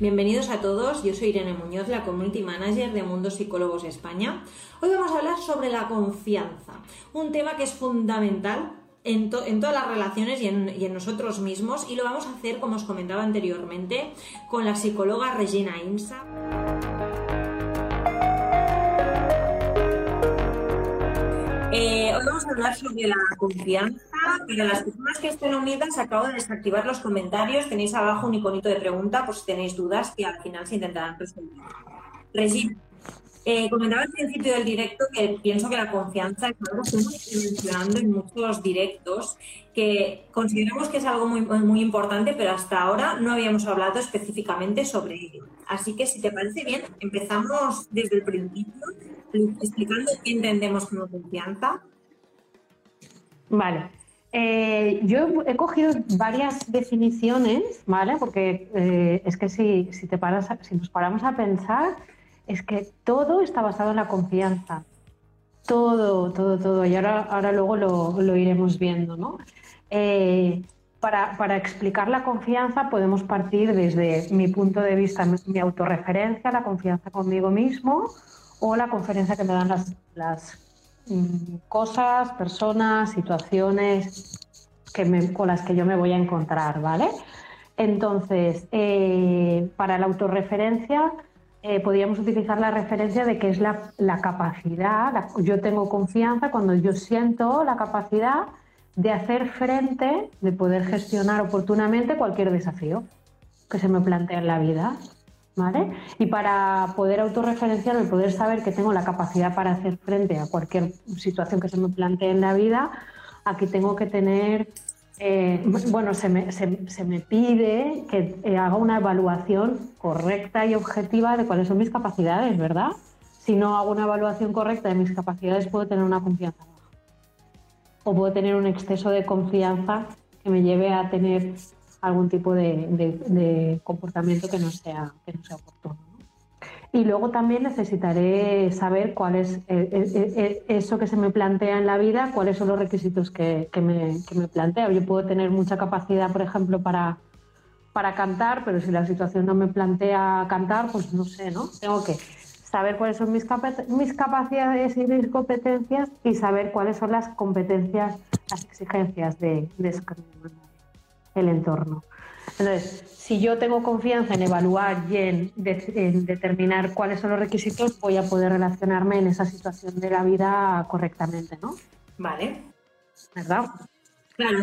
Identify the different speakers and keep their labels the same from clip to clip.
Speaker 1: Bienvenidos a todos, yo soy Irene Muñoz, la Community Manager de Mundo Psicólogos España. Hoy vamos a hablar sobre la confianza, un tema que es fundamental en, todas las relaciones y en, nosotros mismos y lo vamos a hacer, como os comentaba anteriormente, con la psicóloga Regina Imsa. Eh, hoy vamos a hablar sobre la confianza para las personas que estén unidas, acabo de desactivar los comentarios. Tenéis abajo un iconito de pregunta por si tenéis dudas que al final se intentarán resolver. Regina, eh, comentaba al principio del directo que pienso que la confianza es algo que hemos mencionando en muchos directos, que consideramos que es algo muy, muy importante, pero hasta ahora no habíamos hablado específicamente sobre ello. Así que, si te parece bien, empezamos desde el principio explicando qué entendemos como confianza.
Speaker 2: Vale. Eh, yo he cogido varias definiciones, ¿vale? Porque eh, es que si, si, te paras, si nos paramos a pensar, es que todo está basado en la confianza. Todo, todo, todo. Y ahora, ahora luego lo, lo iremos viendo, ¿no? Eh, para, para, explicar la confianza podemos partir desde mi punto de vista, mi autorreferencia, la confianza conmigo mismo o la conferencia que me dan las, las cosas, personas, situaciones que con las que yo me voy a encontrar, ¿vale? Entonces, eh, para la autorreferencia, eh, podríamos utilizar la referencia de que es la, capacidad, yo tengo confianza cuando yo siento la capacidad de hacer frente, de poder gestionar oportunamente cualquier desafío que se me plantea en la vida. Y para poder autorreferenciar, el poder saber que tengo la capacidad para hacer frente a cualquier situación que se me plantee en la vida, aquí tengo que tener, eh, bueno, se me, se, me, pide que eh, haga una evaluación correcta y objetiva de cuáles son mis capacidades, ¿verdad? Si no hago una evaluación correcta de mis capacidades, puedo tener una confianza baja. O puedo tener un exceso de confianza que me lleve a tener algún tipo de, comportamiento que no sea, que no sea oportuno. Y luego también necesitaré saber cuál es eh, eh, eh, eso que se me plantea en la vida, cuáles son los requisitos que, me, que me planteo. Yo puedo tener mucha capacidad, por ejemplo, para, para cantar, pero si la situación no me plantea cantar, pues no sé, ¿no? Tengo que saber cuáles son mis, mis capacidades y mis competencias y saber cuáles son las competencias, las exigencias de, de el entorno. Entonces, si yo tengo confianza en evaluar y en, determinar cuáles son los requisitos, voy a poder relacionarme en esa situación de la vida correctamente, ¿no?
Speaker 1: Vale.
Speaker 2: ¿Verdad?
Speaker 1: Claro.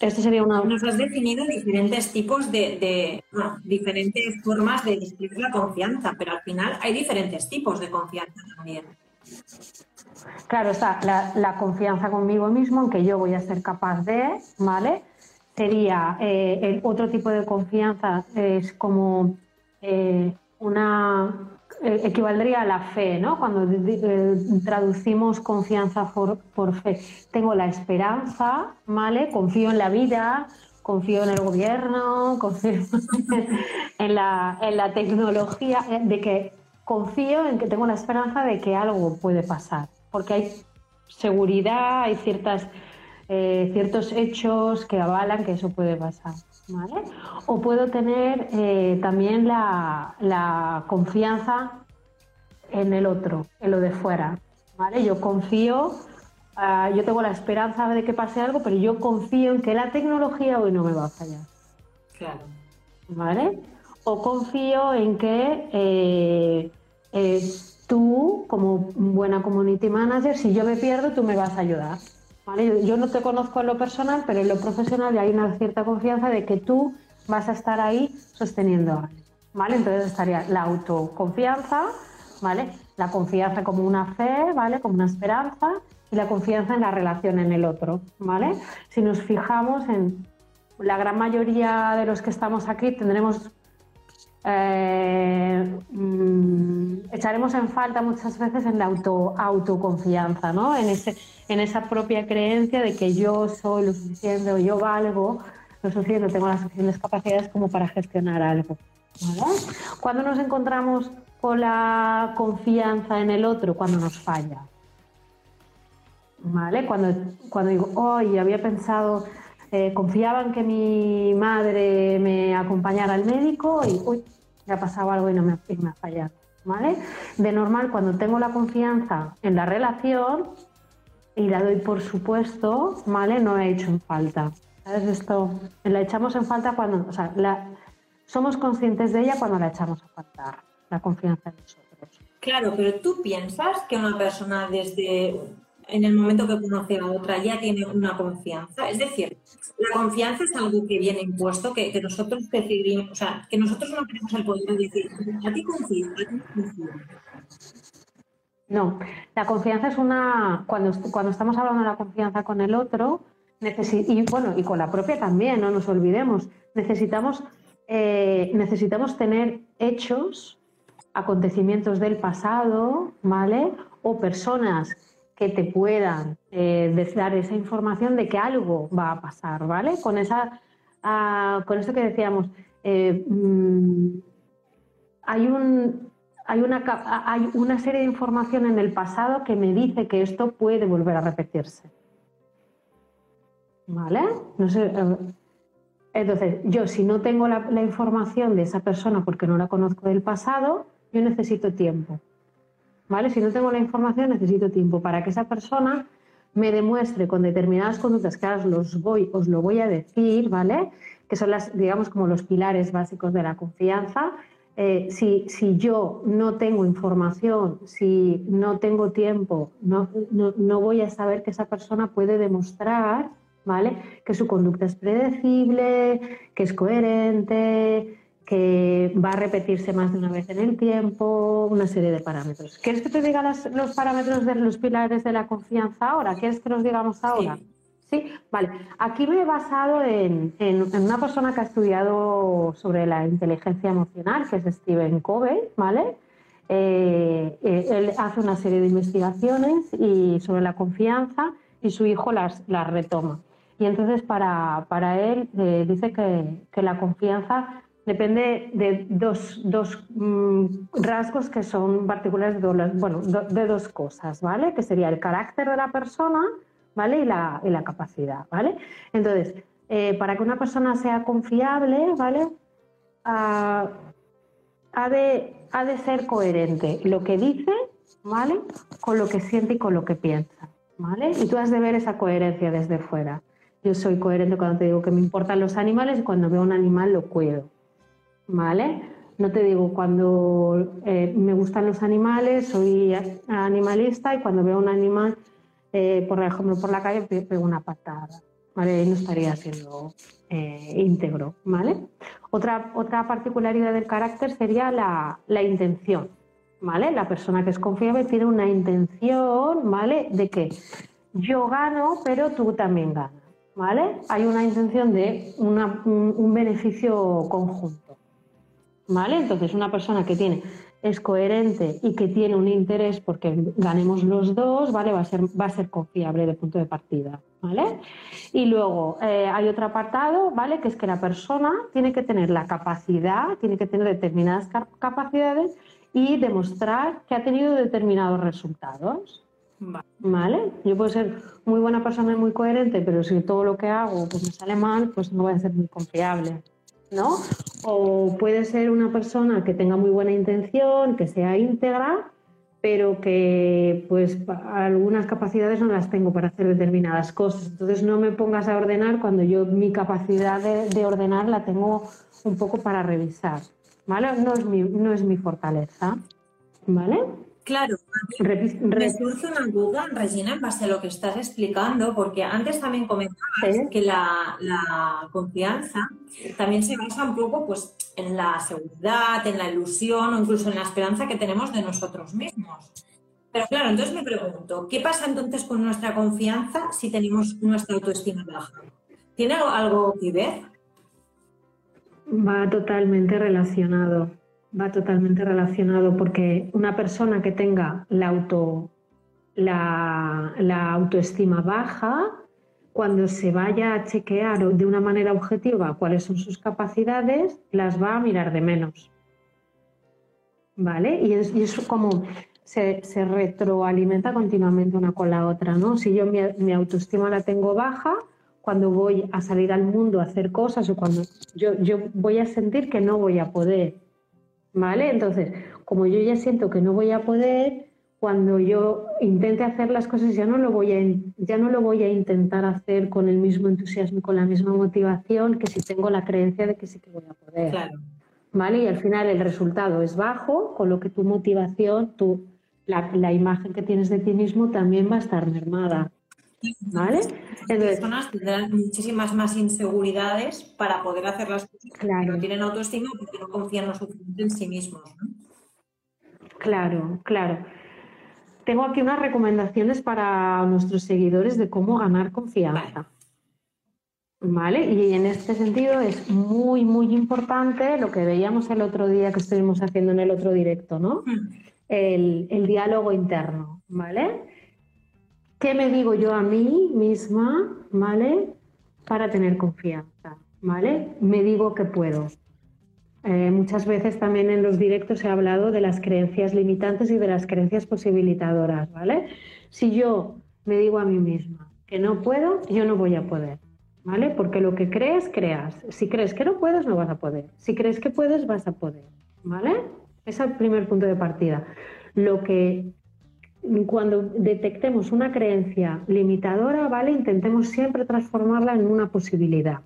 Speaker 2: Este sería una...
Speaker 1: Nos has definido diferentes tipos de, diferentes formas de describir la confianza, pero al final hay diferentes tipos de confianza también.
Speaker 2: Claro, está la, la confianza conmigo mismo, en que yo voy a ser capaz de, ¿vale? Sería eh, el otro tipo de confianza es como eh, una eh, equivaldría a la fe, ¿no? Cuando traducimos confianza por, por, fe, tengo la esperanza, ¿vale? Confío en la vida, confío en el gobierno, confío en la, en la tecnología, de que confío en que tengo la esperanza de que algo puede pasar, porque hay seguridad, hay ciertas eh, ciertos hechos que avalan que eso puede pasar. ¿vale? O puedo tener eh, también la, confianza en el otro, en lo de fuera. ¿vale? Yo confío, ah, yo tengo la esperanza de que pase algo, pero yo confío en que la tecnología hoy no me va a fallar.
Speaker 1: Claro.
Speaker 2: ¿Vale? O confío en que eh, tú, como buena community manager, si yo me pierdo, tú me vas a ayudar. Yo, no te conozco en lo personal, pero en lo profesional hay una cierta confianza de que tú vas a estar ahí sosteniendo ¿vale? Entonces estaría la autoconfianza, ¿vale? La confianza como una fe, ¿vale? Como una esperanza y la confianza en la relación en el otro, ¿vale? Si nos fijamos en la gran mayoría de los que estamos aquí tendremos eh, mm, echaremos en falta muchas veces en la auto, autoconfianza, ¿no? En, ese, en esa propia creencia de que yo soy lo suficiente o yo valgo lo suficiente, tengo las suficientes capacidades como para gestionar algo. Cuando nos encontramos con la confianza en el otro, cuando nos falla. ¿Vale? Cuando, cuando digo, hoy había pensado eh, confiaban que mi madre me acompañara al médico y uy, me ha pasado algo y no me, me ha fallado. ¿vale? De normal, cuando tengo la confianza en la relación y la doy por supuesto, ¿vale? No he hecho en falta. ¿Sabes? Esto la echamos en falta cuando, o sea, la, somos conscientes de ella cuando la echamos a faltar, la confianza en nosotros.
Speaker 1: Claro, pero tú piensas que una persona desde en el momento que conoce a otra ya tiene una confianza. Es decir, la confianza es algo que viene impuesto, que, nosotros decidimos, o sea, que nosotros no tenemos el poder de decir, a ti confío, a ti confío.
Speaker 2: No, la confianza es una, cuando, cuando estamos hablando de la confianza con el otro, y bueno, y con la propia también, no nos olvidemos, necesitamos, eh, necesitamos tener hechos, acontecimientos del pasado, ¿vale? O personas que te puedan eh, dar esa información de que algo va a pasar, ¿vale? Con, esa, ah, con esto que decíamos, eh, mm, hay, un, hay, una, hay una serie de información en el pasado que me dice que esto puede volver a repetirse. ¿Vale? No sé, eh, entonces, yo si no tengo la información de esa persona porque no la conozco del pasado, yo necesito tiempo. ¿Vale? Si no tengo la información, necesito tiempo para que esa persona me demuestre con determinadas conductas que ahora os, voy, os lo voy a decir, ¿vale? Que son las, digamos, como los pilares básicos de la confianza. Eh, si, si, yo no tengo información, si no tengo tiempo, no, no, no voy a saber que esa persona puede demostrar, ¿vale? Que su conducta es predecible, que es coherente, que va a repetirse más de una vez en el tiempo, una serie de parámetros. ¿Quieres que te diga los parámetros de los pilares de la confianza ahora? ¿Quieres que los digamos ahora? Sí. Vale. Aquí me he basado en, una persona que ha estudiado sobre la inteligencia emocional, que es Stephen Covey, ¿vale? Eh, eh, él hace una serie de investigaciones y sobre la confianza y su hijo las, las retoma. Y entonces para, para él eh, dice que, que la confianza depende de dos, dos mm, rasgos que son particulares de, bueno, de dos cosas, ¿vale? Que sería el carácter de la persona, ¿vale? Y la, y la capacidad, ¿vale? Entonces, eh, para que una persona sea confiable, ¿vale? Ah, ha, de, ha de ser coherente lo que dice, ¿vale? Con lo que siente y con lo que piensa, ¿vale? Y tú has de ver esa coherencia desde fuera. Yo soy coherente cuando te digo que me importan los animales y cuando veo un animal lo cuido. ¿Vale? No te digo, cuando eh, me gustan los animales, soy animalista y cuando veo un animal, eh, por ejemplo, por la calle, pego una patada, ¿vale? no estaría siendo eh, íntegro, ¿vale? Otra, otra particularidad del carácter sería la, la, intención, ¿vale? La persona que es confiable tiene una intención, ¿vale? De que yo gano, pero tú también ganas, ¿vale? Hay una intención de un beneficio conjunto. ¿Vale? Entonces, una persona que tiene, es coherente y que tiene un interés porque ganemos los dos, ¿vale? Va a ser, va a ser confiable de punto de partida, ¿vale? Y luego eh, hay otro apartado, ¿vale? Que es que la persona tiene que tener la capacidad, tiene que tener determinadas capacidades y demostrar que ha tenido determinados resultados. ¿Vale? Yo puedo ser muy buena persona y muy coherente, pero si todo lo que hago pues me sale mal, pues no voy a ser muy confiable. ¿no? O puede ser una persona que tenga muy buena intención, que sea íntegra, pero que pues algunas capacidades no las tengo para hacer determinadas cosas. Entonces no me pongas a ordenar cuando yo mi capacidad de, ordenar la tengo un poco para revisar, ¿vale? No es mi, no es mi fortaleza, ¿vale?
Speaker 1: Claro, me surge una duda, Regina, en base a lo que estás explicando, porque antes también comentabas que la, confianza también se basa un poco pues, en la seguridad, en la ilusión o incluso en la esperanza que tenemos de nosotros mismos. Pero claro, entonces me pregunto, ¿qué pasa entonces con nuestra confianza si tenemos nuestra autoestima baja? ¿Tiene algo que ver?
Speaker 2: Va totalmente relacionado va totalmente relacionado porque una persona que tenga la, auto, la, autoestima baja, cuando se vaya a chequear de una manera objetiva cuáles son sus capacidades, las va a mirar de menos. ¿Vale? Y es, y es como se, se, retroalimenta continuamente una con la otra, ¿no? Si yo mi, mi, autoestima la tengo baja, cuando voy a salir al mundo a hacer cosas o cuando yo, yo voy a sentir que no voy a poder, ¿vale? Entonces, como yo ya siento que no voy a poder, cuando yo intente hacer las cosas ya no lo voy a, ya no lo voy a intentar hacer con el mismo entusiasmo y con la misma motivación que si tengo la creencia de que sí que voy a poder.
Speaker 1: Claro.
Speaker 2: ¿Vale? Y al final el resultado es bajo, con lo que tu motivación, tu, la, la imagen que tienes de ti mismo también va a estar mermada. ¿Vale?
Speaker 1: Entonces, personas tendrán muchísimas más inseguridades para poder hacer las cosas
Speaker 2: claro.
Speaker 1: no tienen autoestima porque no confían lo suficiente en sí mismos. ¿no?
Speaker 2: Claro, claro. Tengo aquí unas recomendaciones para nuestros seguidores de cómo ganar confianza. Vale. ¿Vale? Y en este sentido es muy, muy importante lo que veíamos el otro día que estuvimos haciendo en el otro directo, ¿no?
Speaker 1: Hmm.
Speaker 2: El, el diálogo interno, ¿vale? ¿Qué me digo yo a mí misma, ¿vale? Para tener confianza, ¿vale? Me digo que puedo. Eh, muchas veces también en los directos he hablado de las creencias limitantes y de las creencias posibilitadoras, ¿vale? Si yo me digo a mí misma que no puedo, yo no voy a poder, ¿vale? Porque lo que crees, creas. Si crees que no puedes, no vas a poder. Si crees que puedes, vas a poder, ¿vale? Es el primer punto de partida. Lo que cuando detectemos una creencia limitadora, ¿vale? Intentemos siempre transformarla en una posibilidad,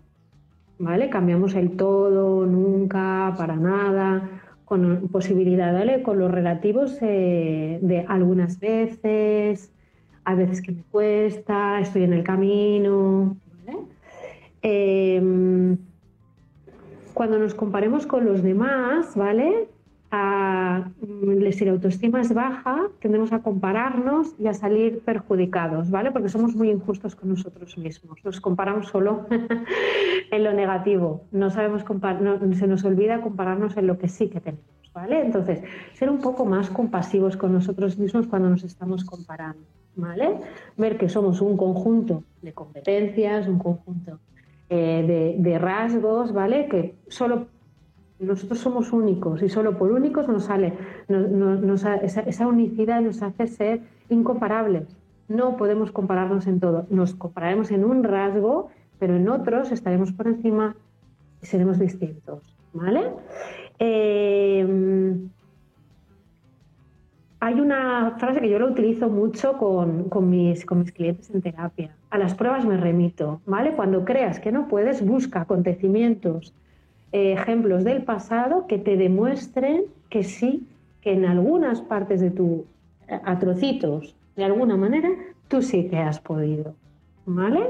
Speaker 2: ¿vale? Cambiamos el todo, nunca, para nada, con posibilidad, ¿vale? Con los relativos eh, de algunas veces, a veces que me cuesta, estoy en el camino. Eh, cuando nos comparemos con los demás, ¿vale? A, si la autoestima es baja, tendemos a compararnos y a salir perjudicados, ¿vale? Porque somos muy injustos con nosotros mismos. Nos comparamos solo en lo negativo. No sabemos no, se nos olvida compararnos en lo que sí que tenemos, ¿vale? Entonces, ser un poco más compasivos con nosotros mismos cuando nos estamos comparando, ¿vale? Ver que somos un conjunto de competencias, un conjunto eh, de, de rasgos, ¿vale? Que solo nosotros somos únicos y solo por únicos nos sale, esa, unicidad nos hace ser incomparables. No podemos compararnos en todo. Nos compararemos en un rasgo, pero en otros estaremos por encima y seremos distintos. ¿Vale? Eh, hay una frase que yo lo utilizo mucho con, mis, con mis clientes en terapia. A las pruebas me remito. ¿Vale? Cuando creas que no puedes, busca acontecimientos ejemplos del pasado que te demuestren que sí, que en algunas partes de tu eh, atrocitos, de alguna manera, tú sí que has podido. ¿Vale?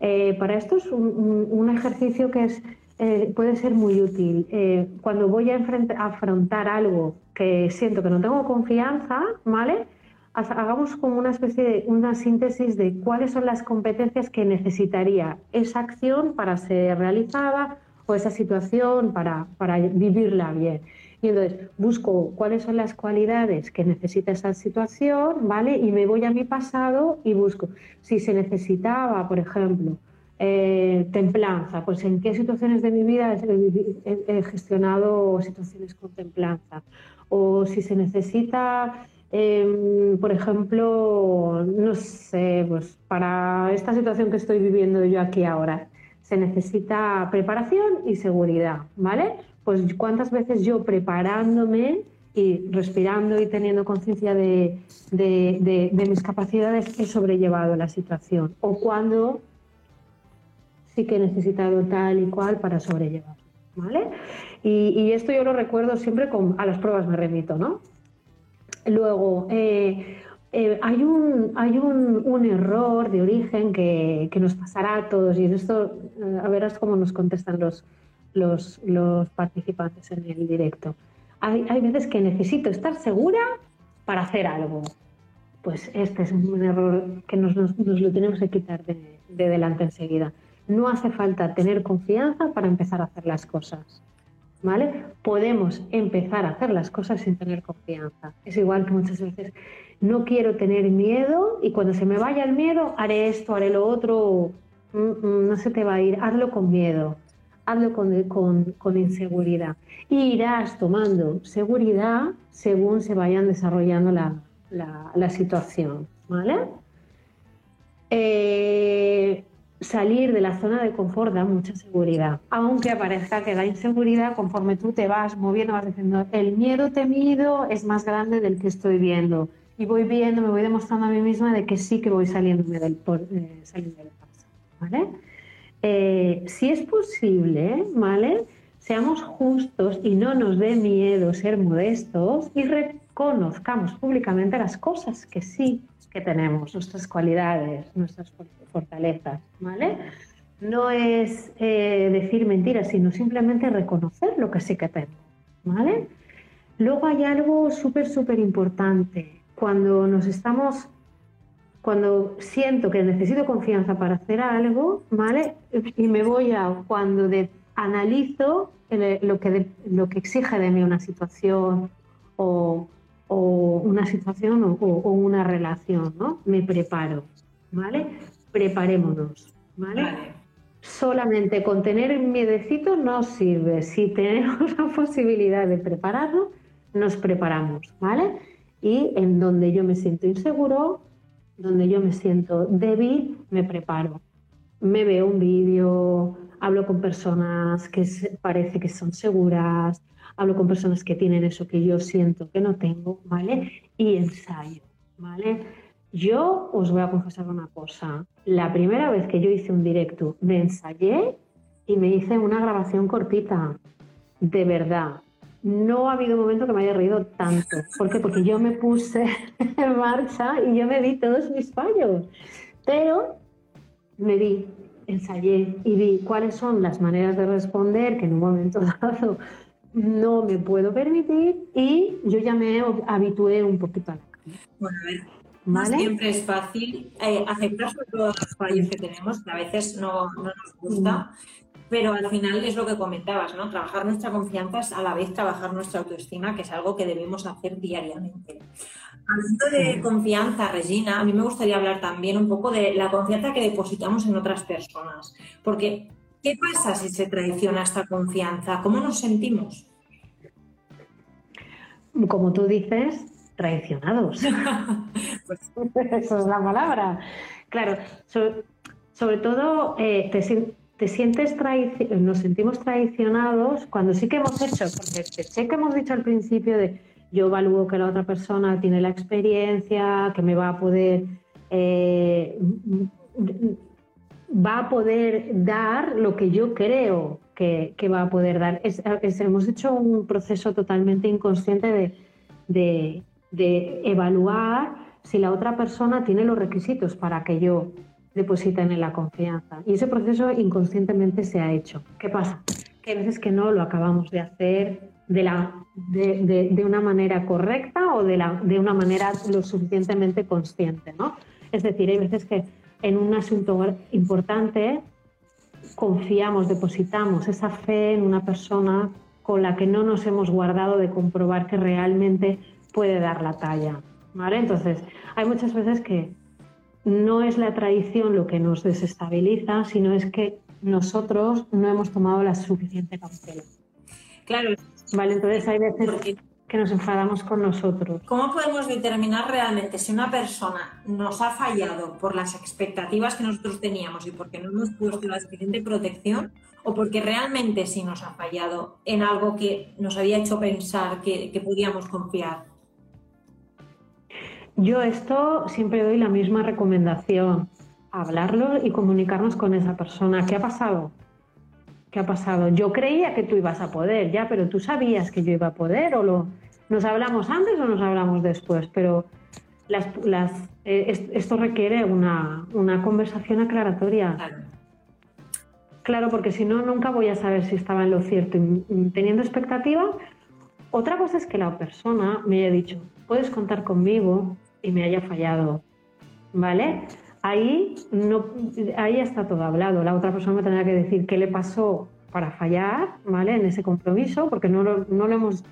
Speaker 2: Eh, para esto es un, un, ejercicio que es, eh, puede ser muy útil. Eh, cuando voy a, a, afrontar algo que siento que no tengo confianza, ¿vale? Hagamos como una especie de una síntesis de cuáles son las competencias que necesitaría esa acción para ser realizada o esa situación para, para vivirla bien. Y entonces busco cuáles son las cualidades que necesita esa situación, ¿vale? Y me voy a mi pasado y busco si se necesitaba, por ejemplo, eh, templanza, pues en qué situaciones de mi vida he, gestionado situaciones con templanza. O si se necesita, eh, por ejemplo, no sé, pues para esta situación que estoy viviendo yo aquí ahora, se necesita preparación y seguridad, ¿vale? Pues cuántas veces yo preparándome y respirando y teniendo conciencia de, de, mis capacidades he sobrellevado la situación o cuando sí que he necesitado tal y cual para sobrellevar, ¿vale? Y, y esto yo lo recuerdo siempre con, a las pruebas me remito, ¿no? Luego, eh, eh, hay, un, hay un, un, error de origen que, que, nos pasará a todos y en esto eh, a verás cómo nos contestan los, los, los participantes en el directo. Hay, hay, veces que necesito estar segura para hacer algo. Pues este es un error que nos, nos, nos lo tenemos que quitar de, de delante enseguida. No hace falta tener confianza para empezar a hacer las cosas. ¿vale? Podemos empezar a hacer las cosas sin tener confianza. Es igual que muchas veces no quiero tener miedo y cuando se me vaya el miedo haré esto, haré lo otro, mm, mm, no se te va a ir, hazlo con miedo, hazlo con, inseguridad. Y irás tomando seguridad según se vayan desarrollando la, situación, ¿vale? Eh, salir de la zona de confort da mucha seguridad, aunque aparezca que da inseguridad conforme tú te vas moviendo, vas diciendo, el miedo temido es más grande del que estoy viendo. Y voy viendo, me voy demostrando a mí misma de que sí que voy saliendo del, eh, saliendo de casa. ¿vale? Eh, si es posible, ¿vale? Seamos justos y no nos dé miedo ser modestos y reconozcamos públicamente las cosas que sí que tenemos, nuestras cualidades, nuestras fortalezas, ¿vale? No es eh, decir mentiras, sino simplemente reconocer lo que sí que tengo, ¿vale? Luego hay algo súper, súper importante. Cuando nos estamos, cuando siento que necesito confianza para hacer algo, ¿vale? Y me voy a cuando de, analizo lo que, lo que exige de mí una situación o o una situación o, una relación, ¿no? Me preparo, ¿vale? Preparémonos, ¿vale? Solamente con tener el miedecito no sirve. Si tenemos la posibilidad de prepararlo, nos preparamos, ¿vale? Y en donde yo me siento inseguro, donde yo me siento débil, me preparo. Me veo un vídeo, hablo con personas que parece que son seguras, hablo con personas que tienen eso que yo siento que no tengo, ¿vale? Y ensayo, ¿vale? Yo os voy a confesar una cosa. La primera vez que yo hice un directo, me ensayé y me hice una grabación cortita. De verdad. No ha habido un momento que me haya reído tanto. ¿Por qué? Porque yo me puse en marcha y yo me vi todos mis fallos. Pero me vi, ensayé y vi cuáles son las maneras de responder que en un momento dado no me puedo permitir y yo ya me habitué un poquito a la
Speaker 1: Bueno, a ver, no siempre es fácil eh, aceptar sobre todos los fallos que tenemos, que a veces no, nos gusta, pero al final es lo que comentabas, ¿no? Trabajar nuestra confianza es a la vez trabajar nuestra autoestima, que es algo que debemos hacer diariamente. Hablando de confianza, Regina, a mí me gustaría hablar también un poco de la confianza que depositamos en otras personas, porque ¿Qué pasa si se traiciona esta confianza? ¿Cómo nos sentimos?
Speaker 2: Como tú dices, traicionados. pues, eso es la palabra. Claro, sobre, todo eh, te, nos sentimos traicionados cuando sí que hemos hecho, porque sé que hemos dicho al principio de yo evalúo que la otra persona tiene la experiencia, que me va a poder eh, va a poder dar lo que yo creo que, va a poder dar. hemos hecho un proceso totalmente inconsciente de, evaluar si la otra persona tiene los requisitos para que yo deposite en la confianza. Y ese proceso inconscientemente se ha hecho. ¿Qué pasa? Que hay veces que no lo acabamos de hacer de, la, de, una manera correcta o de, la, de una manera lo suficientemente consciente. ¿no? Es decir, hay veces que en un asunto importante confiamos, depositamos esa fe en una persona con la que no nos hemos guardado de comprobar que realmente puede dar la talla. ¿vale? Entonces, hay muchas veces que no es la tradición lo que nos desestabiliza, sino es que nosotros no hemos tomado la suficiente cautela.
Speaker 1: Claro.
Speaker 2: Vale, entonces hay veces que nos enfadamos con nosotros.
Speaker 1: ¿Cómo podemos determinar realmente si una persona nos ha fallado por las expectativas que nosotros teníamos y porque no hemos puesto la suficiente protección o porque realmente sí nos ha fallado en algo que nos había hecho pensar que, que podíamos confiar?
Speaker 2: Yo esto siempre doy la misma recomendación, hablarlo y comunicarnos con esa persona. ¿Qué ha pasado? ¿Qué ha pasado? Yo creía que tú ibas a poder, ya, pero tú sabías que yo iba a poder o lo, ¿Nos hablamos antes o nos hablamos después? Pero las, eh, esto requiere una, conversación aclaratoria. Claro. porque si no, nunca voy a saber si estaba en lo cierto. teniendo expectativa, otra cosa es que la persona me haya dicho, puedes contar conmigo y me haya fallado. ¿Vale? Ahí, ahí está todo hablado. La otra persona me tendrá que decir qué le pasó para fallar, ¿vale? En ese compromiso, porque no lo, no lo hemos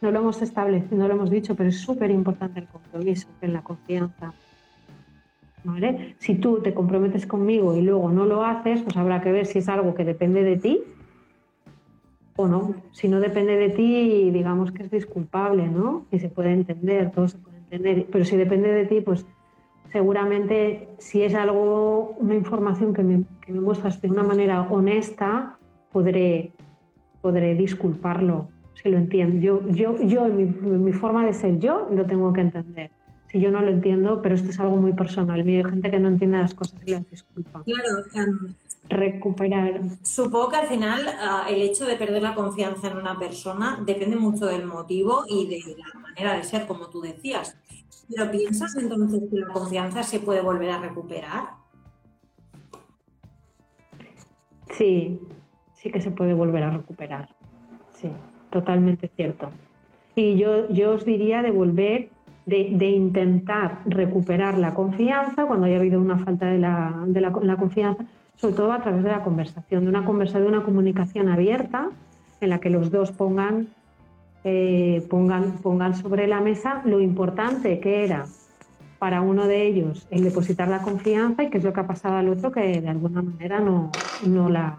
Speaker 2: no lo hemos establecido, no lo hemos dicho, pero es súper importante el compromiso, en la confianza. ¿Vale? Si tú te comprometes conmigo y luego no lo haces, pues habrá que ver si es algo que depende de ti o no. Si no depende de ti, digamos que es disculpable, ¿no? Y se puede entender, todo se puede Pero si depende de ti, pues seguramente si es algo, una información que me, que me muestras de una manera honesta, podré, podré disculparlo si lo entiendo. Yo, yo, yo en mi, forma de ser yo, lo tengo que entender. Si yo no lo entiendo, pero esto es algo muy personal. Hay gente que no entiende las cosas y las disculpa.
Speaker 1: Claro,
Speaker 2: recuperar.
Speaker 1: Supongo que al final ah, el hecho de perder la confianza en una persona depende mucho del motivo y de la manera de ser, como tú decías. Pero ¿piensas entonces que la confianza se puede volver a recuperar?
Speaker 2: Sí, sí que se puede volver a recuperar. Sí totalmente cierto. Y yo, yo os diría de volver, de, intentar recuperar la confianza cuando haya habido una falta de, la, de la, confianza, sobre todo a través de la conversación, de una conversación, de una comunicación abierta en la que los dos pongan, eh, pongan, pongan sobre la mesa lo importante que era para uno de ellos el depositar la confianza y qué es lo que ha pasado al otro que de alguna manera no, no la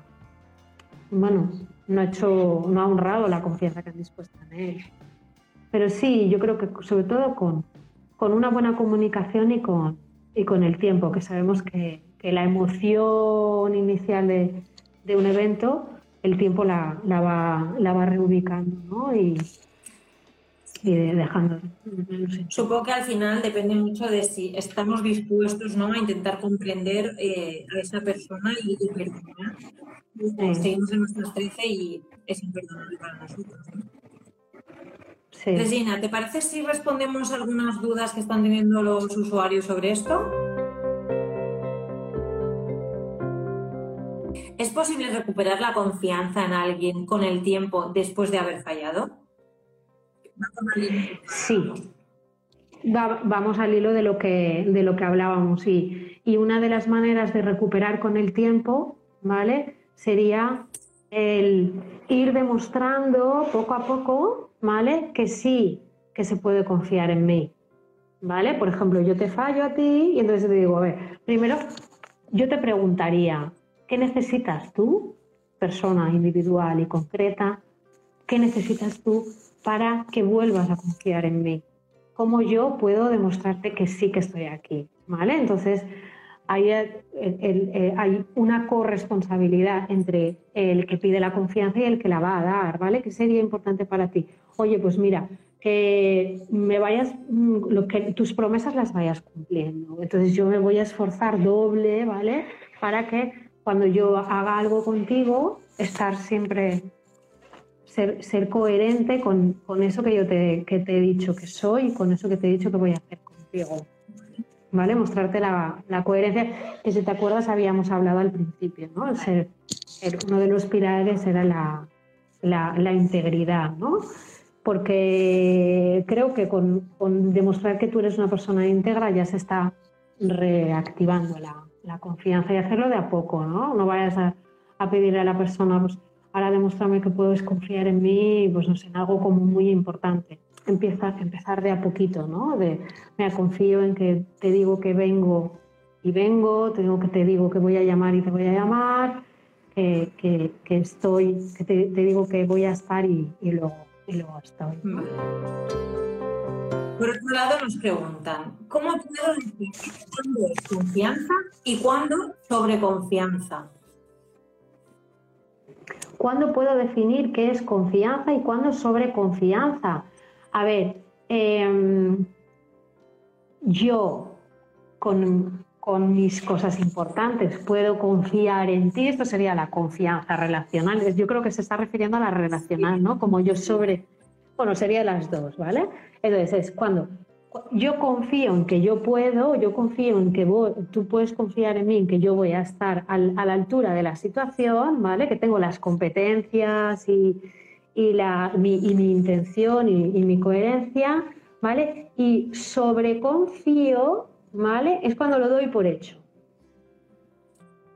Speaker 2: bueno, no ha hecho, no ha honrado la confianza que han dispuesto en él. Pero sí, yo creo que sobre todo con, con una buena comunicación y con, y con el tiempo, que sabemos que, que la emoción inicial de, de, un evento, el tiempo la, la, va, la va reubicando ¿no? y, y dejando.
Speaker 1: Supongo que al final depende mucho de si estamos dispuestos ¿no? a intentar comprender eh, a esa persona y, y perdonar seguimos en nuestros 13 y es imperdonable para nosotros. Regina, ¿te parece si respondemos algunas dudas que están teniendo los usuarios sobre esto? ¿Es posible recuperar la confianza en alguien con el tiempo después de haber fallado?
Speaker 2: Sí. vamos al hilo de lo que, de lo que hablábamos, sí. Y una de las maneras de recuperar con el tiempo, ¿vale? sería el ir demostrando poco a poco, ¿vale? Que sí, que se puede confiar en mí, ¿vale? Por ejemplo, yo te fallo a ti y entonces te digo, a ver, primero yo te preguntaría, ¿qué necesitas tú, persona individual y concreta? ¿Qué necesitas tú para que vuelvas a confiar en mí? ¿Cómo yo puedo demostrarte que sí que estoy aquí? ¿Vale? Entonces, eh, hay, una corresponsabilidad entre el que pide la confianza y el que la va a dar, ¿vale? ¿Qué sería importante para ti? Oye, pues mira, que me vayas, mm, lo que tus promesas las vayas cumpliendo. Entonces yo me voy a esforzar doble, ¿vale? Para que cuando yo haga algo contigo, estar siempre, ser, coherente con, con, eso que yo te, que te he dicho que soy y con eso que te he dicho que voy a hacer contigo. ¿vale? Mostrarte la, coherencia, que si te acuerdas habíamos hablado al principio, ¿no? ser, uno de los pilares era la, la, integridad, ¿no? Porque creo que con, demostrar que tú eres una persona íntegra ya se está reactivando la, la confianza y hacerlo de a poco, ¿no? No vayas a, a pedirle a la persona, pues ahora demuéstrame que puedes confiar en mí, pues no sé, en algo como muy importante empieza, empezar de a poquito, ¿no? De, me confío en que te digo que vengo y vengo, te digo que te digo que voy a llamar y te voy a llamar, que, que, estoy, que te, digo que voy a estar y, y, luego, y luego estoy.
Speaker 1: Por otro lado nos preguntan, ¿cómo puedo decir cuándo es confianza y cuándo sobreconfianza?
Speaker 2: ¿Cuándo puedo definir qué es confianza y cuándo sobreconfianza? A ver, em, yo con, mis cosas importantes puedo confiar en ti, esto sería la confianza relacional. Yo creo que se está refiriendo a la relacional, ¿no? Como yo sobre, bueno, sería las dos, ¿vale? Entonces es cuando yo confío en que yo puedo, yo confío en que tú puedes confiar en mí, en que yo voy a estar a la altura de la situación, ¿vale? Que tengo las competencias y, mi intención y, mi coherencia, ¿vale? Y sobreconfío, ¿vale? Es cuando lo doy por hecho.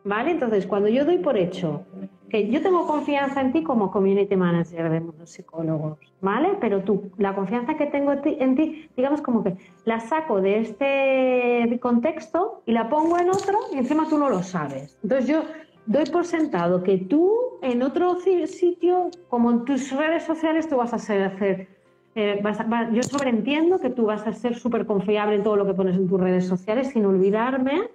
Speaker 2: ¿Vale? Entonces, cuando yo doy por hecho que yo tengo confianza en ti como community manager de los psicólogos, ¿vale? Pero tú, la confianza que tengo en ti, digamos como que la saco de este contexto y la pongo en otro y encima tú no lo sabes. Entonces yo doy por sentado que tú en otro sitio, como en tus redes sociales, tú vas a ser, hacer, eh, yo sobreentiendo que tú vas a ser súper confiable en todo lo que pones en tus redes sociales sin olvidarme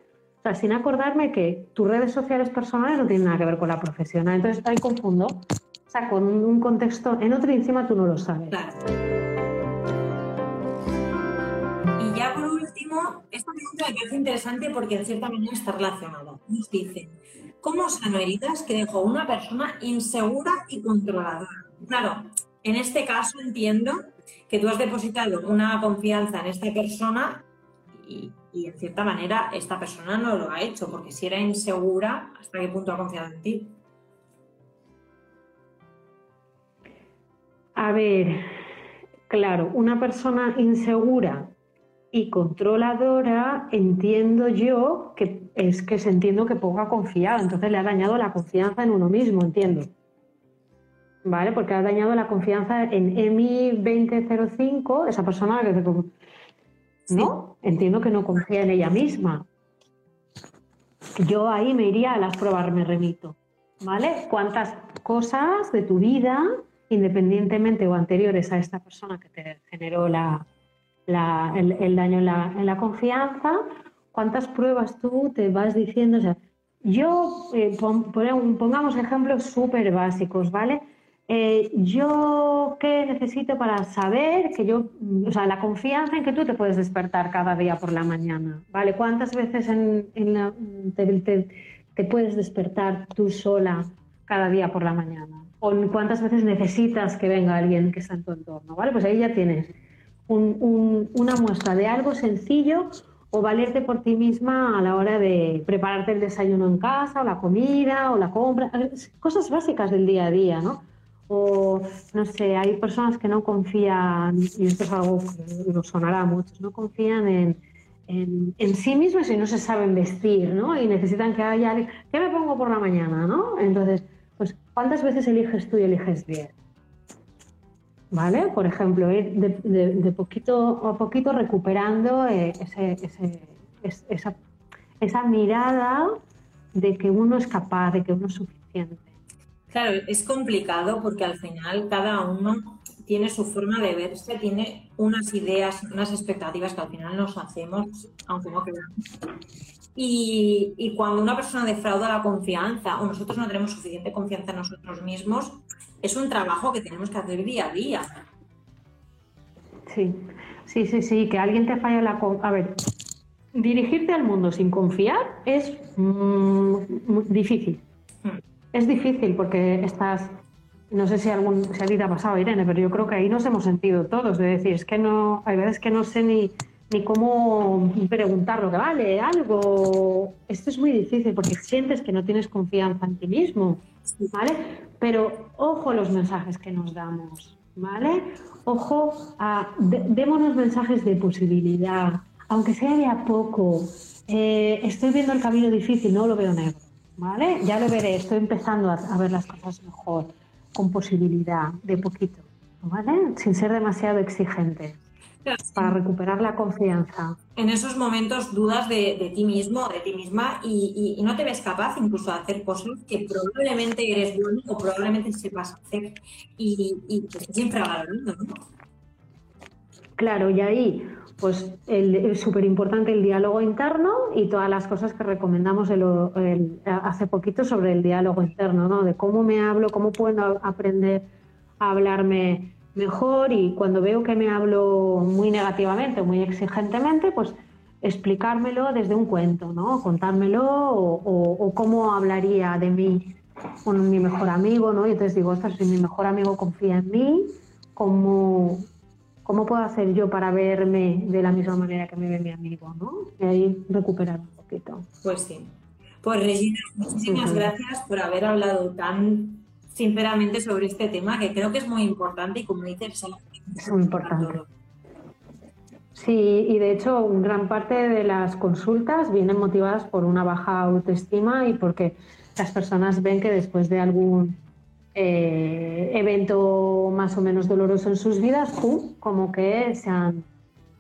Speaker 2: sin acordarme que tus redes sociales personales no tienen nada que ver con la profesional. Entonces ahí confundo. O sea, con un contexto, en otro encima tú no lo sabes.
Speaker 1: Claro. Y ya por último, esta pregunta me parece interesante porque en cierta manera está relacionada. Nos dice, ¿cómo sano heridas que dejó una persona insegura y controladora? Claro, en este caso entiendo que tú has depositado una confianza en esta persona y, y en cierta manera esta persona no lo ha hecho, porque si era insegura, ¿hasta qué punto ha confiado en ti?
Speaker 2: A ver, claro, una persona insegura y controladora, entiendo yo que es que se entiendo que poco ha confiado, entonces le ha dañado la confianza en uno mismo, entiendo. ¿Vale? Porque ha dañado la confianza en EMI 2005, esa persona que ¿no? Entiendo que no confía en ella misma. Yo ahí me iría a las pruebas, me remito, ¿vale? ¿Cuántas cosas de tu vida, independientemente o anteriores a esta persona que te generó la, el, daño en la, en la, confianza, cuántas pruebas tú te vas diciendo? O sea, yo, eh, pongamos ejemplos súper básicos, ¿vale? Eh, yo qué necesito para saber que yo, o sea, la confianza en que tú te puedes despertar cada día por la mañana, ¿vale? ¿Cuántas veces en, te, puedes despertar tú sola cada día por la mañana? ¿O cuántas veces necesitas que venga alguien que está en tu entorno, ¿vale? Pues ahí ya tienes una muestra de algo sencillo o valerte por ti misma a la hora de prepararte el desayuno en casa, o la comida, o la compra, cosas básicas del día a día, ¿no? O no sé, hay personas que no confían, y esto es algo que nos sonará a muchos, no confían en, en, sí mismos y no se saben vestir, ¿no? Y necesitan que haya ¿qué me pongo por la mañana, no? Entonces, pues, ¿cuántas veces eliges tú y eliges bien? ¿Vale? Por ejemplo, ir de, poquito a poquito recuperando eh, esa, esa mirada de que uno es capaz, de que uno es suficiente.
Speaker 1: Claro, es complicado porque al final cada uno tiene su forma de verse, tiene unas ideas, unas expectativas que al final nos hacemos, aunque no creamos. Y, cuando una persona defrauda la confianza o nosotros no tenemos suficiente confianza en nosotros mismos, es un trabajo que tenemos que hacer día a día.
Speaker 2: Sí, sí, sí, sí, que alguien te falla la... A ver, dirigirte al mundo sin confiar es mm, difícil. Es difícil porque estás, no sé si, algún, si a ti te ha pasado, Irene, pero yo creo que ahí nos hemos sentido todos, de decir, es que no, hay veces que no sé ni, ni cómo preguntar lo que vale, algo. Esto es muy difícil porque sientes que no tienes confianza en ti mismo, ¿vale? Pero ojo los mensajes que nos damos, ¿vale? Ojo a, démonos mensajes de posibilidad, aunque sea de a poco. Eh, estoy viendo el camino difícil, no lo veo negro. ¿Vale? Ya lo veré, estoy empezando a, ver las cosas mejor, con posibilidad, de poquito, ¿vale? Sin ser demasiado exigente, para recuperar la confianza.
Speaker 1: En esos momentos dudas de, ti mismo, de ti misma, y, no te ves capaz incluso de hacer cosas que probablemente eres bueno o probablemente sepas hacer, y, y te siempre valorando, ¿no?
Speaker 2: Claro, y ahí pues es súper importante el diálogo interno y todas las cosas que recomendamos hace poquito sobre el diálogo interno, ¿no? De cómo me hablo, cómo puedo aprender a hablarme mejor y cuando veo que me hablo muy negativamente o muy exigentemente, pues explicármelo desde un cuento, ¿no? Contármelo o, cómo hablaría de mí con mi mejor amigo, ¿no? Y entonces digo, si mi mejor amigo confía en mí, ¿cómo, ¿cómo puedo hacer yo para verme de la misma manera que me ve mi amigo? ¿no? Y ahí recuperar un poquito.
Speaker 1: Pues sí. Pues Regina, muchísimas gracias por haber hablado tan sinceramente sobre este tema, que creo que es muy importante y como dices,
Speaker 2: es muy importante. Sí, y de hecho gran parte de las consultas vienen motivadas por una baja autoestima y porque las personas ven que después de algún eh, evento más o menos doloroso en sus vidas, como que se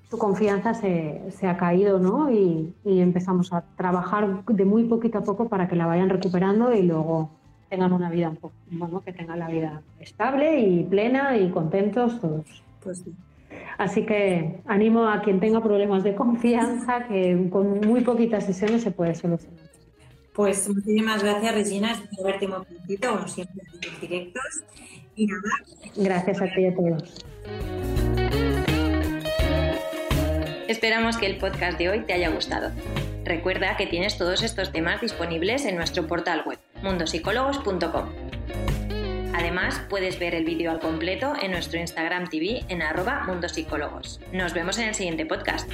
Speaker 2: su confianza se, ha caído, ¿no? Y, empezamos a trabajar de muy poquito a poco para que la vayan recuperando y luego tengan una vida un poco, bueno, que tengan la vida estable y plena y contentos todos. Pues Así que animo a quien tenga problemas de confianza que con muy poquitas sesiones se puede solucionar.
Speaker 3: Pues muchísimas gracias, Regina. Espero verte muy prontito, como siempre, en los directos. Y nada.
Speaker 2: Gracias a ti y a todos.
Speaker 1: Esperamos que el podcast de hoy te haya gustado. Recuerda que tienes todos estos temas disponibles en nuestro portal web, mundosicólogos.com. Además, puedes ver el vídeo al completo en nuestro Instagram TV en arroba mundosicólogos. Nos vemos en el siguiente podcast.